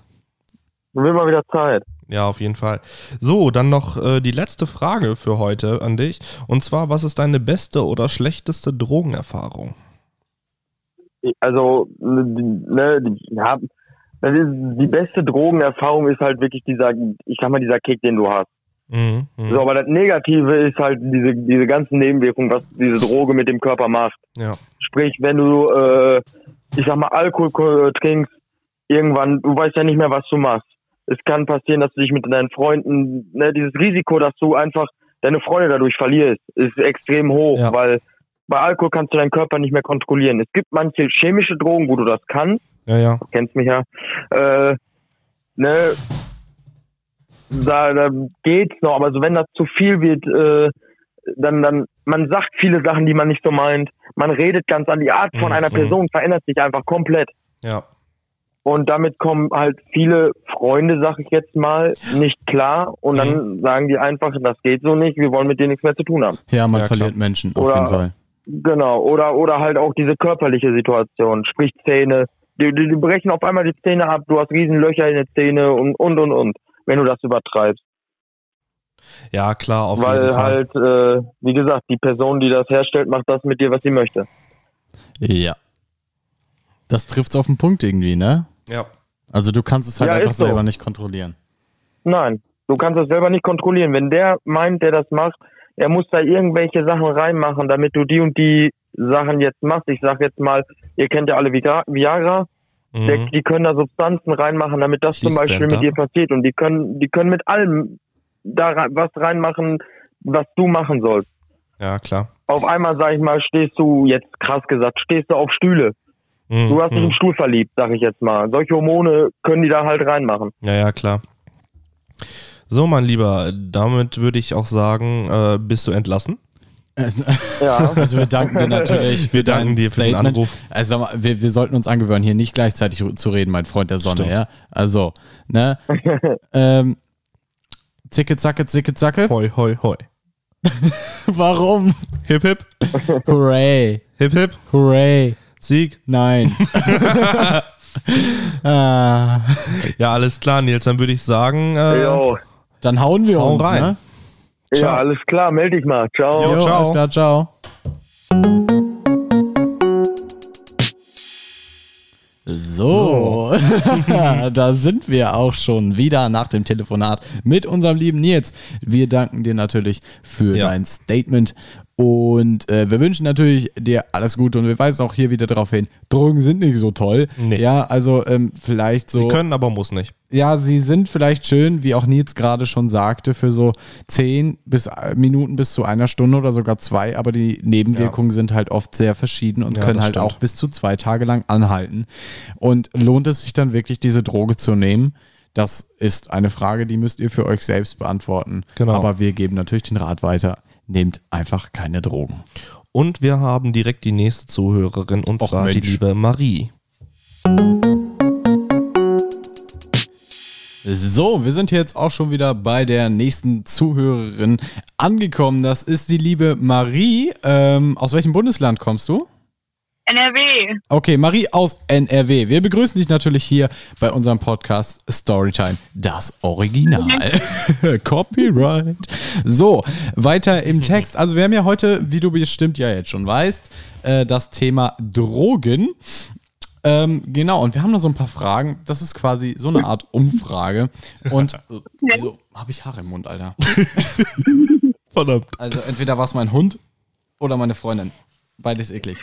Dann will mal wieder Zeit. Ja, auf jeden Fall. So, dann noch äh, die letzte Frage für heute an dich. Und zwar, was ist deine beste oder schlechteste Drogenerfahrung? Also, ne, die- ja, das ist, die beste Drogenerfahrung ist halt wirklich dieser, ich sag mal, dieser Kick, den du hast. Mhm, mhm. So, aber das Negative ist halt diese, diese ganzen Nebenwirkungen, was diese Droge mit dem Körper macht. Ja. Sprich, wenn du, äh, ich sag mal, Alkohol ko- trinkst, irgendwann, du weißt ja nicht mehr, was du machst. Es kann passieren, dass du dich mit deinen Freunden, ne, dieses Risiko, dass du einfach deine Freunde dadurch verlierst, ist extrem hoch, Ja. weil bei Alkohol kannst du deinen Körper nicht mehr kontrollieren. Es gibt manche chemische Drogen, wo du das kannst, Ja, ja. du kennst mich ja, äh, ne, da, da geht's noch, aber so wenn das zu viel wird, äh, dann, dann, man sagt viele Sachen, die man nicht so meint. Man redet ganz an. Die Art von Mhm, einer. Person verändert sich einfach komplett. Ja. Und damit kommen halt viele Freunde, sag ich jetzt mal, nicht klar. Und Mhm. dann sagen die einfach, das geht so nicht, wir wollen mit dir nichts mehr zu tun haben. Ja, man Ja, verliert klar. Menschen, auf Oder- jeden Fall. Genau. Oder, oder halt auch diese körperliche Situation, sprich Zähne. Die, die, die brechen auf einmal die Zähne ab, du hast riesen Löcher in den Zähne und, und, und, und, wenn du das übertreibst. Ja, klar, auf jeden Weil Fall. halt, äh, wie gesagt, die Person, die das herstellt, macht das mit dir, was sie möchte. Ja. Das trifft's auf den Punkt irgendwie, ne? Ja. Also du kannst es halt Ja, einfach so. selber nicht kontrollieren. Nein, du kannst das selber nicht kontrollieren. Wenn der meint, der das macht, er muss da irgendwelche Sachen reinmachen, damit du die und die Sachen jetzt machst. Ich sag jetzt mal, ihr kennt ja alle Viagra. Der, Mhm. die können da Substanzen reinmachen, damit das zum Beispiel mit dir passiert. Und die können, die können mit allem da rein- was reinmachen, was du machen sollst. Ja, klar. Auf einmal, sag ich mal, stehst du, jetzt krass gesagt, stehst du auf Stühle. Mhm. Du hast dich mhm. im Stuhl verliebt, sag ich jetzt mal. Solche Hormone können die da halt reinmachen. Ja, ja, klar. So, mein Lieber, damit würde ich auch sagen, äh, bist du entlassen? Ja. Also wir danken dir natürlich für Wir danken dir für den Statement. Anruf. Also sag mal, wir, wir sollten uns angewöhnen, hier nicht gleichzeitig zu reden, mein Freund der Sonne, Stimmt. ja? Also, ne? ähm, zicke, zacke, zicke, zacke. Hoi, hoi, hoi. Warum? Hip, hip, Hooray. hip, hip, Hooray. Sieg. Nein. ah, Ja, alles klar, Nils, dann würde ich sagen, äh, dann hauen wir Hau uns, rein. ne? Ja, Ciao. alles klar, melde dich mal. Ciao. Jo, ciao. alles klar, ciao. So, da sind wir auch schon wieder nach dem Telefonat mit unserem lieben Nils. Wir danken dir natürlich für Ja. dein Statement und äh, wir wünschen natürlich dir alles Gute und wir weisen auch hier wieder darauf hin, Drogen sind nicht so toll. Nee. Ja, also ähm, vielleicht so. sie können, aber muss nicht. Ja, sie sind vielleicht schön, wie auch Nils gerade schon sagte, für so 10 bis äh, Minuten bis zu einer Stunde oder sogar zwei, aber die Nebenwirkungen sind halt oft sehr verschieden und Ja, können halt stimmt. auch bis zu zwei Tage lang anhalten. Und lohnt es sich dann wirklich, diese Droge zu nehmen? Das ist eine Frage, die müsst ihr für euch selbst beantworten. Genau. Aber wir geben natürlich den Rat weiter. Nehmt einfach keine Drogen. Und wir haben direkt die nächste Zuhörerin, und Och, zwar die Mensch. liebe Marie. So, wir sind jetzt auch schon wieder bei der nächsten Zuhörerin angekommen. Das ist die liebe Marie. Ähm, aus welchem Bundesland kommst du? NRW. Okay, Marie aus NRW. Wir begrüßen dich natürlich hier bei unserem Podcast Storytime, das Original. Copyright. So, weiter im Text. Also wir haben ja heute, wie du bestimmt ja jetzt schon weißt, äh, das Thema Drogen. Ähm, genau, und wir haben noch so ein paar Fragen. Das ist quasi so eine Art Umfrage. Und wieso habe ich Haare im Mund, Alter? Verdammt. Also entweder war es mein Hund oder meine Freundin. Beides eklig.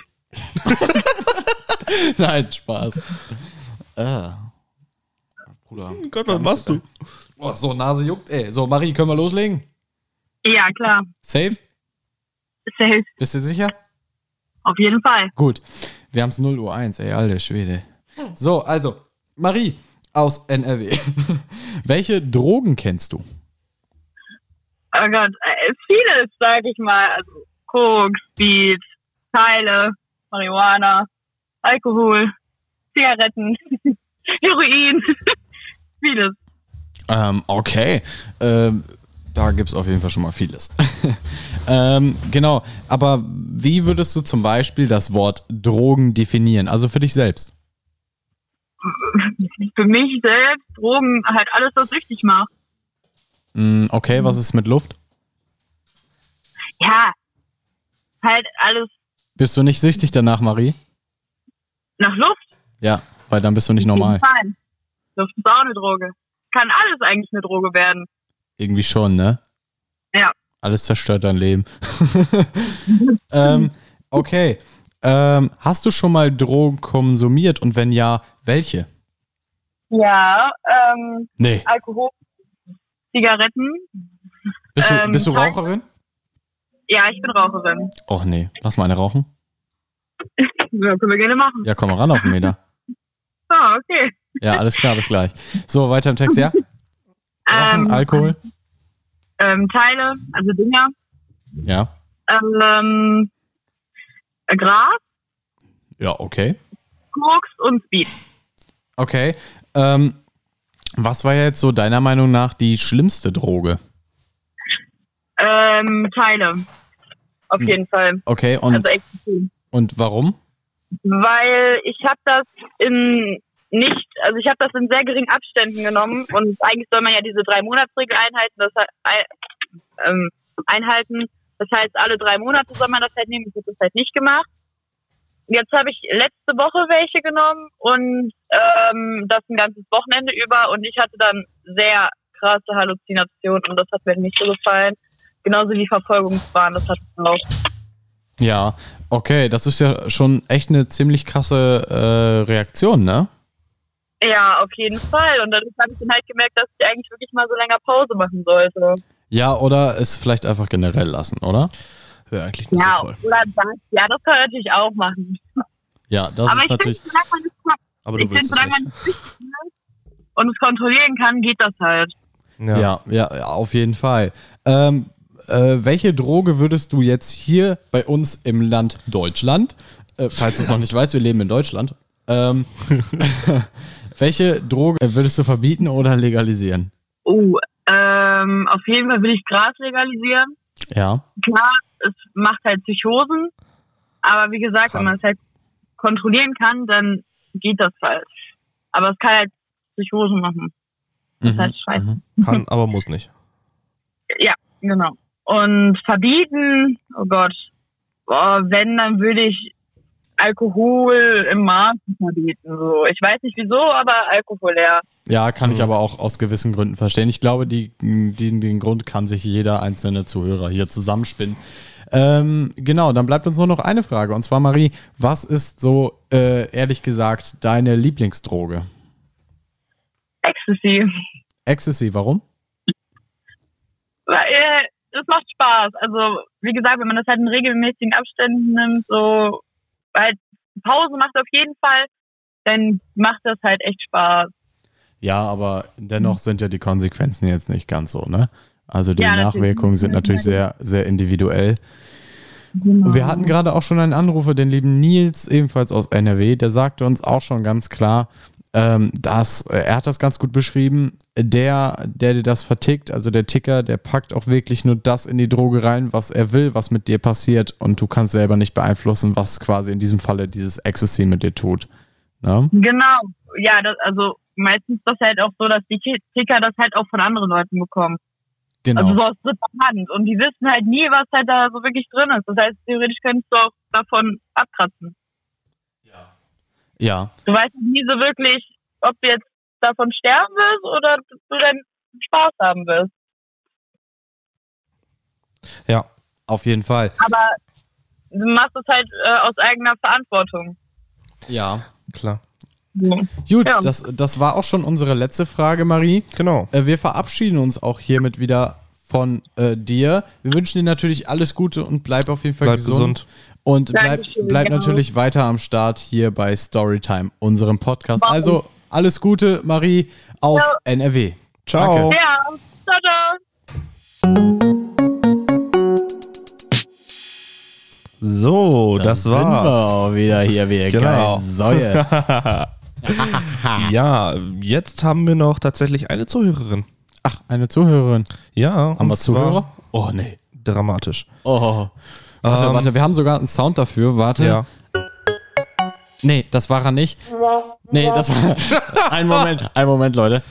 Nein, Spaß. Äh. Bruder. Gott, was machst du? Oh, so, Nase juckt, ey. So, Marie, können wir loslegen? Ja, klar. Safe? Safe. Bist du sicher? Auf jeden Fall. Gut. Wir haben es 0 Uhr 1, ey, alter Schwede. So, also, Marie aus NRW. Welche Drogen kennst du? Oh Gott, äh, vieles, sag ich mal. Also Koks, Speed, Teile, Marihuana, Alkohol, Zigaretten, Heroin. vieles. Ähm, okay. Ähm, da gibt es auf jeden Fall schon mal vieles. ähm, genau, aber wie würdest du zum Beispiel das Wort Drogen definieren? Also für dich selbst. Für mich selbst, Drogen, halt alles, was süchtig macht. Mm, okay, was ist mit Luft? Ja, halt alles Bist du nicht süchtig danach, Marie? nach Luft. Ja, weil dann bist du nicht normal. Nein. Luft ist auch eine Droge. Kann alles eigentlich eine Droge werden. Irgendwie schon, ne? Ja. Alles zerstört dein Leben. ähm, okay. Ähm, hast du schon mal Drogen konsumiert und wenn ja, welche? Ja, ähm, Nee. Alkohol, Zigaretten. Bist du, Ähm, bist du. Raucherin? Ja, ich bin Raucherin. Och nee, lass mal eine rauchen. Ja, können wir gerne machen. Ja, komm mal ran auf den Meter. Ah, okay. Ja, alles klar, bis gleich. So, weiter im Text, ja? Rauchen, Ähm, Alkohol? Ähm, Teile, also Dinger. Ja. Ähm, äh, Gras, Ja, okay. Koks und Speed. Okay. Ähm, was war jetzt so deiner Meinung nach die schlimmste Droge? Ähm, Teile. Auf Hm. jeden Fall. Okay, und, Also echt viel. und warum? Weil ich habe das in nicht, also ich habe das in sehr geringen Abständen genommen und eigentlich soll man ja diese drei Monatsregel einhalten, das ähm, einhalten. Das heißt, alle drei Monate soll man das halt nehmen. Ich habe das halt nicht gemacht. jetzt habe ich letzte Woche welche genommen und ähm, das ein ganzes Wochenende über und ich hatte dann sehr krasse Halluzinationen und das hat mir nicht so gefallen. Genauso wie Verfolgungswahn, das hat es auch. Ja, okay, das ist ja schon echt eine ziemlich krasse äh, Reaktion, ne? Ja, auf jeden Fall. Und dann habe ich dann halt gemerkt, dass ich eigentlich wirklich mal so länger Pause machen sollte. Ja, oder es vielleicht einfach generell lassen, oder? Wäre eigentlich nicht Ja, so voll. oder das, ja, das kann man natürlich auch machen. Ja, das Aber ist ich natürlich. Aber ich du finde, willst es solange man nicht. es und es kontrollieren kann, geht das halt. Ja. ja, ja, auf jeden Fall. Ähm, äh, welche Droge würdest du jetzt hier bei uns im Land Deutschland, äh, falls du es noch nicht weißt, wir leben in Deutschland, ähm, welche Droge würdest du verbieten oder legalisieren? Oh, ähm, auf jeden Fall will ich Gras legalisieren. Ja. Klar, es macht halt Psychosen, aber wie gesagt, Kann. wenn man es halt kontrollieren kann, dann geht das halt. Aber es kann halt Psychosen machen. Das ist Mhm, halt scheiße. mhm. Kann, aber muss nicht. Ja, genau. Und verbieten, oh Gott, boah, wenn, dann würde ich Alkohol im Maß verbieten. So. Ich weiß nicht wieso, aber Alkohol, ja. Ja, kann ich Mhm. aber auch aus gewissen Gründen verstehen. Ich glaube, die, die, den Grund kann sich jeder einzelne Zuhörer hier zusammenspinnen. Ähm, genau, dann bleibt uns nur noch eine Frage. Und zwar, Marie, was ist so, äh, ehrlich gesagt, deine Lieblingsdroge? Ecstasy. Ecstasy, warum? Weil es macht Spaß. Also, wie gesagt, wenn man das halt in regelmäßigen Abständen nimmt, so halt Pause macht auf jeden Fall, dann macht das halt echt Spaß. Ja, aber dennoch sind ja die Konsequenzen jetzt nicht ganz so, ne? Also die Ja, natürlich. Nachwirkungen sind natürlich sehr, sehr individuell. Genau. Wir hatten gerade auch schon einen Anrufer, den lieben Nils, ebenfalls aus NRW, der sagte uns auch schon ganz klar, ähm, dass, äh, er hat das ganz gut beschrieben, der, der dir das vertickt, also der Ticker, der packt auch wirklich nur das in die Droge rein, was er will, was mit dir passiert und du kannst selber nicht beeinflussen, was quasi in diesem Falle dieses Ecstasy mit dir tut. Ne? Genau. Ja, das, also meistens ist das halt auch so, dass die Ticker das halt auch von anderen Leuten bekommen. Genau. Also so aus dritter Hand. Und die wissen halt nie, was halt da so wirklich drin ist. Das heißt, theoretisch könntest du auch davon abkratzen. Ja. Du weißt nie so wirklich, ob du jetzt davon sterben wirst oder du dann Spaß haben wirst. Ja, Auf jeden Fall. Aber du machst es halt äh, aus eigener Verantwortung. Ja. klar. Gut, Ja. das, das war auch schon unsere letzte Frage, Marie. Genau. Äh, wir verabschieden uns auch hiermit wieder von äh, dir. Wir wünschen dir natürlich alles Gute und bleib auf jeden Fall Bleib gesund. gesund. Und bleib, Dankeschön, bleib genau. natürlich weiter am Start hier bei Storytime, unserem Podcast. Also alles Gute, Marie aus Ja. NRW. Ciao. Danke. Ja, ciao, ciao. So, das sind wir war's. auch wieder hier, wie Genau. geil Säue. Ja, jetzt haben wir noch tatsächlich eine Zuhörerin. Ach, eine Zuhörerin. Ja, Haben und wir zwar Zuhörer? Oh, nee. Dramatisch. Oh. Warte, Ähm, warte, wir haben sogar einen Sound dafür. Warte. Ja. Nee, das war er nicht. Nee, das war. ein Moment, ein Moment, Leute.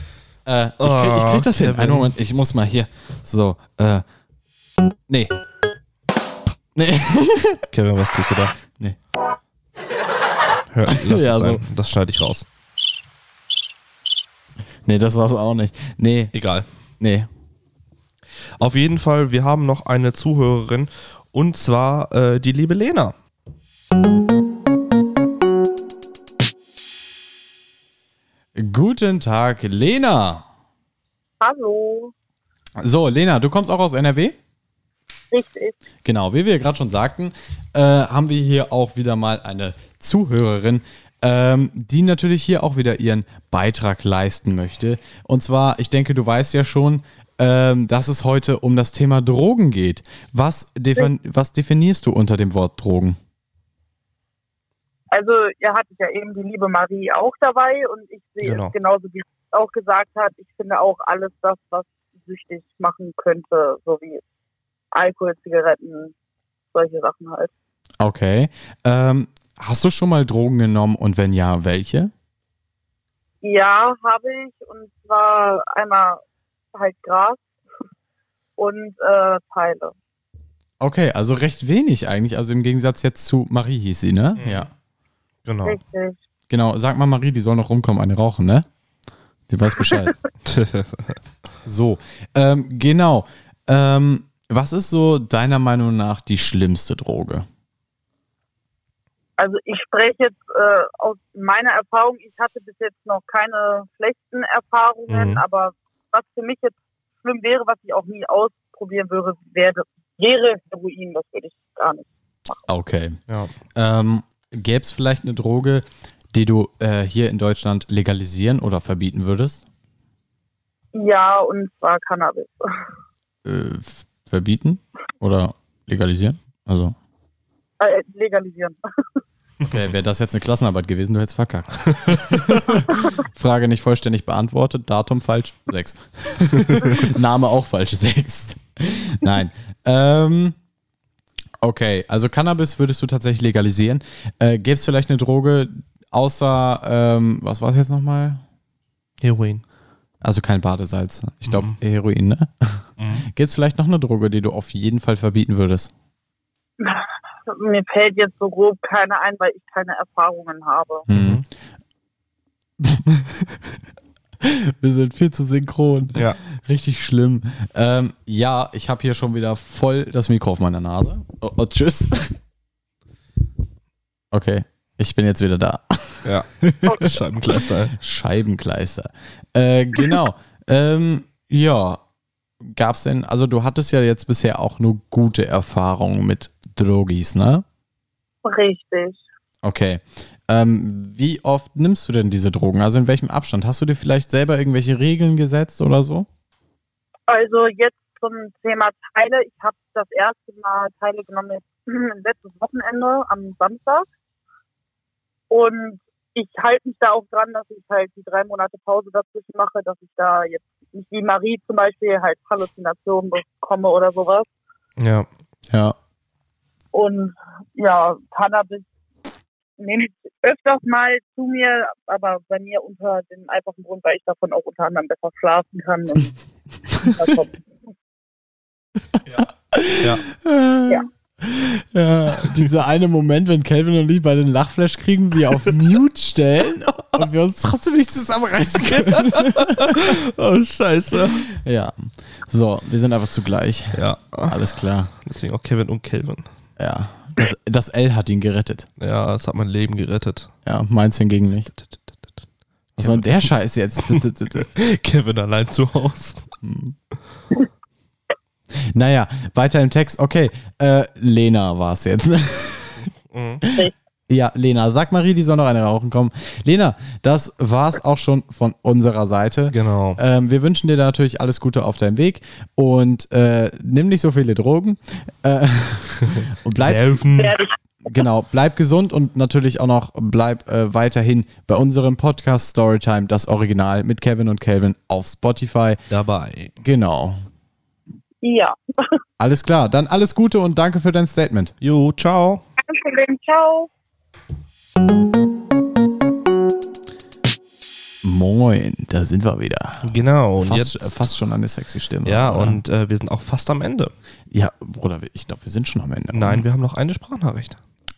Äh, ich, krieg, ich krieg das hin. Einen Moment, ich muss mal hier. So, äh. Nee. Nee. Kevin, was tust du da? Nee. Hör, lass Ja, so. Das schneide ich raus. Nee, das war's auch nicht. Nee, Egal. nee. Auf jeden Fall, wir haben noch eine Zuhörerin und zwar äh, die liebe Lena. Guten Tag, Lena. Hallo. So, Lena, du kommst auch aus NRW? Richtig. Genau, wie wir gerade schon sagten, äh, haben wir hier auch wieder mal eine Zuhörerin, ähm, die natürlich hier auch wieder ihren Beitrag leisten möchte. Und zwar, ich denke, du weißt ja schon, ähm, dass es heute um das Thema Drogen geht. Was, defin was definierst du unter dem Wort Drogen? Also ihr hattet ja eben die liebe Marie auch dabei und ich sehe Genau. es genauso, wie sie auch gesagt hat. Ich finde auch alles das, was süchtig machen könnte, so wie Alkohol, Zigaretten, solche Sachen halt. Okay. Ähm, hast du schon mal Drogen genommen und wenn ja, welche? Ja, habe ich und zwar einmal halt Gras und äh, Teile. Okay, also recht wenig eigentlich. Also im Gegensatz jetzt zu Marie hieß sie, ne? Mhm. Ja. Genau. Richtig. Genau, sag mal Marie, die soll noch rumkommen, eine rauchen, ne? Die weiß Bescheid. so, ähm, genau. Ähm, was ist so deiner Meinung nach die schlimmste Droge? Also ich spreche jetzt äh, aus meiner Erfahrung, ich hatte bis jetzt noch keine schlechten Erfahrungen, Mhm. aber was für mich jetzt schlimm wäre, was ich auch nie ausprobieren würde, wäre, wäre Heroin, das würde ich gar nicht. Okay. ja. Ähm, Gäbe es vielleicht eine Droge, die du äh, hier in Deutschland legalisieren oder verbieten würdest? Ja, und zwar Cannabis. Äh, verbieten oder legalisieren? Also, Äh, legalisieren. okay, wäre das jetzt eine Klassenarbeit gewesen, du hättest verkackt. Frage nicht vollständig beantwortet, Datum falsch, 6. Name auch falsch, 6. Nein. Ähm, okay, also Cannabis würdest du tatsächlich legalisieren. Äh, Gäbe es vielleicht eine Droge außer, ähm, was war es jetzt nochmal? Heroin. Also kein Badesalz. Ich glaube Mhm. Heroin, ne? Mhm. Gibt es vielleicht noch eine Droge, die du auf jeden Fall verbieten würdest? Mir fällt jetzt so grob keine ein, weil ich keine Erfahrungen habe. Mhm. Wir sind viel zu synchron. Ja. Richtig schlimm. Ähm, ja, ich habe hier schon wieder voll das Mikro auf meiner Nase. Oh, oh, tschüss. Okay, ich bin jetzt wieder da. Ja. Scheibenkleister. Scheibenkleister. Äh, genau. ähm, ja, gab's denn, also du hattest ja jetzt bisher auch nur gute Erfahrungen mit Drogis, ne? Richtig. Okay. Ähm, wie oft nimmst du denn diese Drogen? Also in welchem Abstand? Hast du dir vielleicht selber irgendwelche Regeln gesetzt oder so? Also jetzt zum Thema Teile. Ich habe das erste Mal Teile genommen jetzt, letztes Wochenende am Samstag. Und ich halte mich da auch dran, dass ich halt die drei Monate Pause dazwischen mache, dass ich da jetzt nicht wie Marie zum Beispiel halt Halluzinationen bekomme oder sowas. Ja. Ja. Und ja, Cannabis nehme ich öfters mal zu mir, aber bei mir unter dem einfachen Grund, weil ich davon auch unter anderem besser schlafen kann. Kommt Ja. Ja. Ja, dieser eine Moment, wenn Calvin und ich bei den Lachflash kriegen, wir auf Mute stellen und wir uns trotzdem nicht zusammenreißen können. Oh, scheiße. Ja. So, wir sind einfach zugleich. Ja. Alles klar. Deswegen auch Kevin und Kelvin. Ja. Das, das L hat ihn gerettet. Ja, es hat mein Leben gerettet. Ja, meins hingegen nicht. Was soll denn der Scheiß jetzt? Kevin allein zu Hause. naja, weiter im Text. Okay, äh, Lena war es jetzt. Mhm. Ja, Lena, sag Marie, die soll noch eine rauchen kommen. Lena, das war's auch schon von unserer Seite. Genau. Ähm, wir wünschen dir natürlich alles Gute auf deinem Weg und äh, nimm nicht so viele Drogen. Äh, und bleib, ich genau, bleib gesund und natürlich auch noch bleib äh, weiterhin bei unserem Podcast Storytime, das Original mit Kevin und Calvin auf Spotify. Dabei. Genau. Ja, Alles klar, dann alles Gute und danke für dein Statement. Jo, ciao. kein Problem. Ciao. Moin, da sind wir wieder. Genau. Und Fast, jetzt. fast schon eine sexy Stimme. ja, oder? und äh, wir sind auch fast am Ende. Ja, Bruder, ich glaube, wir sind schon am Ende. Nein, wir haben noch eine Sprachnachricht.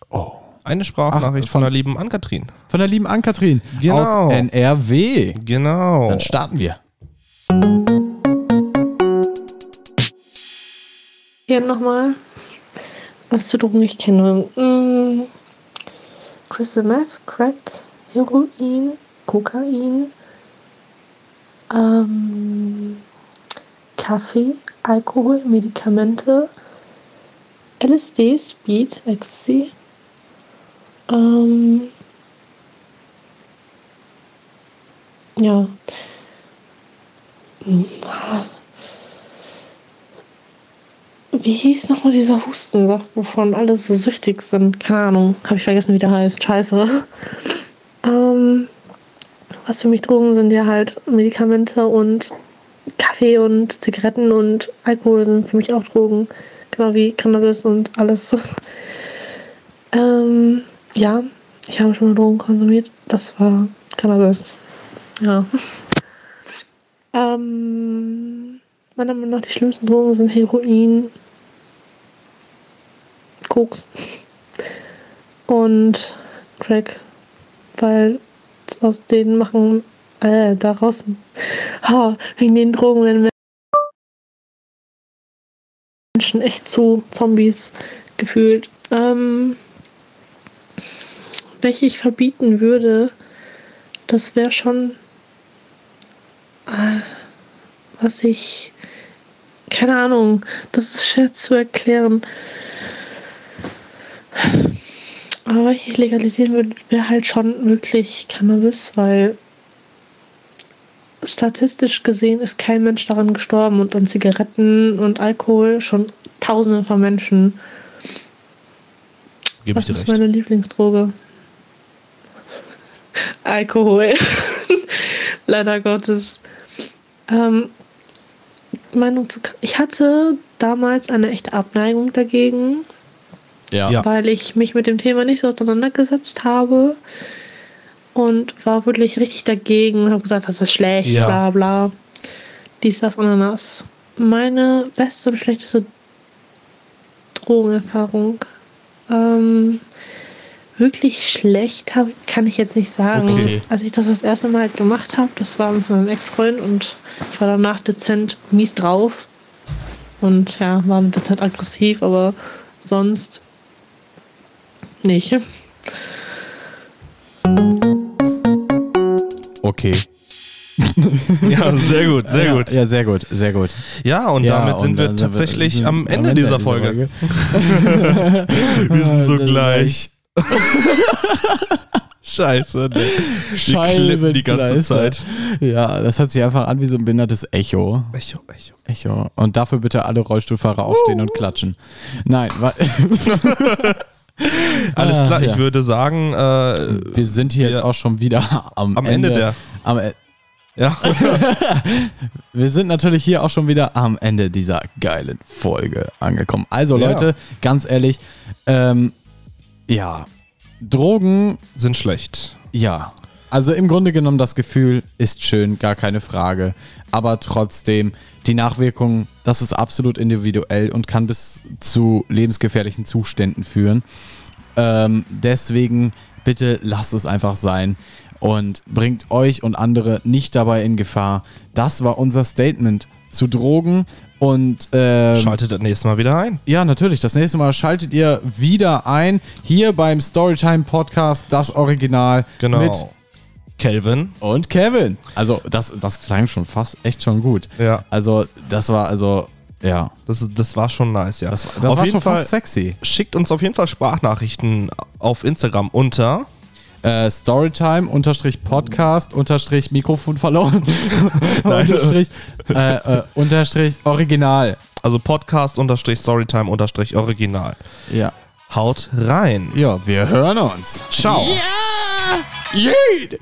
Oh. Eine Sprachnachricht Ach, von von- der lieben Ann-Kathrin. Von der lieben Ann-Kathrin Genau. aus NRW. Genau. Dann starten wir. Hier nochmal. Drogen ich kenne. Mm, Crystal Meth, Crack, Heroin, Kokain, ähm, Kaffee, Alkohol, Medikamente, LSD, Speed, Ecstasy, ähm, ja, Wie hieß nochmal dieser Hustensaft, wovon alle so süchtig sind? Keine Ahnung. Habe ich vergessen, wie der heißt. Scheiße. Ähm, was für mich Drogen sind ja halt Medikamente und Kaffee und Zigaretten und Alkohol sind für mich auch Drogen. Genau wie Cannabis und alles. ähm, ja, ich habe schon mal Drogen konsumiert. Das war Cannabis. Ja. ähm, meiner Meinung nach die schlimmsten Drogen sind Heroin, Koks und Crack weil aus denen machen, äh, daraus, ha, wegen den Drogen werden Menschen echt zu Zombies gefühlt. Ähm, welche ich verbieten würde, das wäre schon, äh, was ich, keine Ahnung, das ist schwer zu erklären. Aber was ich legalisieren würde, wäre halt schon wirklich Cannabis, weil statistisch gesehen ist kein Mensch daran gestorben und an Zigaretten und Alkohol schon Tausende von Menschen. Was dir ist recht. meine Lieblingsdroge? Alkohol. Leider Gottes. Ähm, Meinung zu. Ich hatte damals eine echte Abneigung dagegen, Ja. Weil ich mich mit dem Thema nicht so auseinandergesetzt habe und war wirklich richtig dagegen und habe gesagt, das ist schlecht, Ja. bla bla. Dies, das, Ananas. Meine beste und schlechteste Drogenerfahrung. Ähm, wirklich schlecht hab, kann ich jetzt nicht sagen. Okay. Als ich das das erste Mal halt gemacht habe, das war mit meinem Ex-Freund und ich war danach dezent mies drauf. Und ja, war dezent aggressiv, aber sonst nicht. Okay. Ja, sehr gut, sehr ja, gut. Ja, sehr gut, sehr gut. Ja, und Ja, damit sind und wir sind wir- tatsächlich sind am Ende dieser Folge. Folge. Wir sind so gleich. Scheiße, ne? Wir klippen die ganze. Zeit. Ja, das hört sich einfach an wie so ein behindertes Echo. Echo, Echo. Echo. Und dafür bitte alle Rollstuhlfahrer aufstehen und klatschen. Nein, wa- Alles Ah, klar, ich ja. würde sagen, äh, wir sind hier jetzt Wir- auch schon wieder am, am Ende der. Am, E- Ja, wir sind natürlich hier auch schon wieder am Ende dieser geilen Folge angekommen. Also Ja. Leute, ganz ehrlich, ähm, ja, Drogen sind schlecht. Ja, also im Grunde genommen das Gefühl ist schön, gar keine Frage. Aber trotzdem, die Nachwirkungen, das ist absolut individuell und kann bis zu lebensgefährlichen Zuständen führen. Ähm, deswegen bitte lasst es einfach sein und bringt euch und andere nicht dabei in Gefahr. Das war unser Statement zu Drogen und ähm, Schaltet das nächste Mal wieder ein. ja, natürlich. Das nächste Mal schaltet ihr wieder ein hier beim Storytime Podcast, das Original Genau. mit Kelvin. und Kevin. Also das, das klang schon fast echt schon gut. Ja, Also das war also ja, das, das war schon nice, ja. das, das auf war jeden schon Fall fast sexy. schickt uns auf jeden Fall Sprachnachrichten auf Instagram unter. Äh, Storytime unterstrich Podcast unterstrich Mikrofon verloren unterstrich äh, äh, unterstrich Original. Also Podcast unterstrich Storytime unterstrich Original. Ja, Haut rein. ja, wir hören uns. Ciao. Ja, Yeet.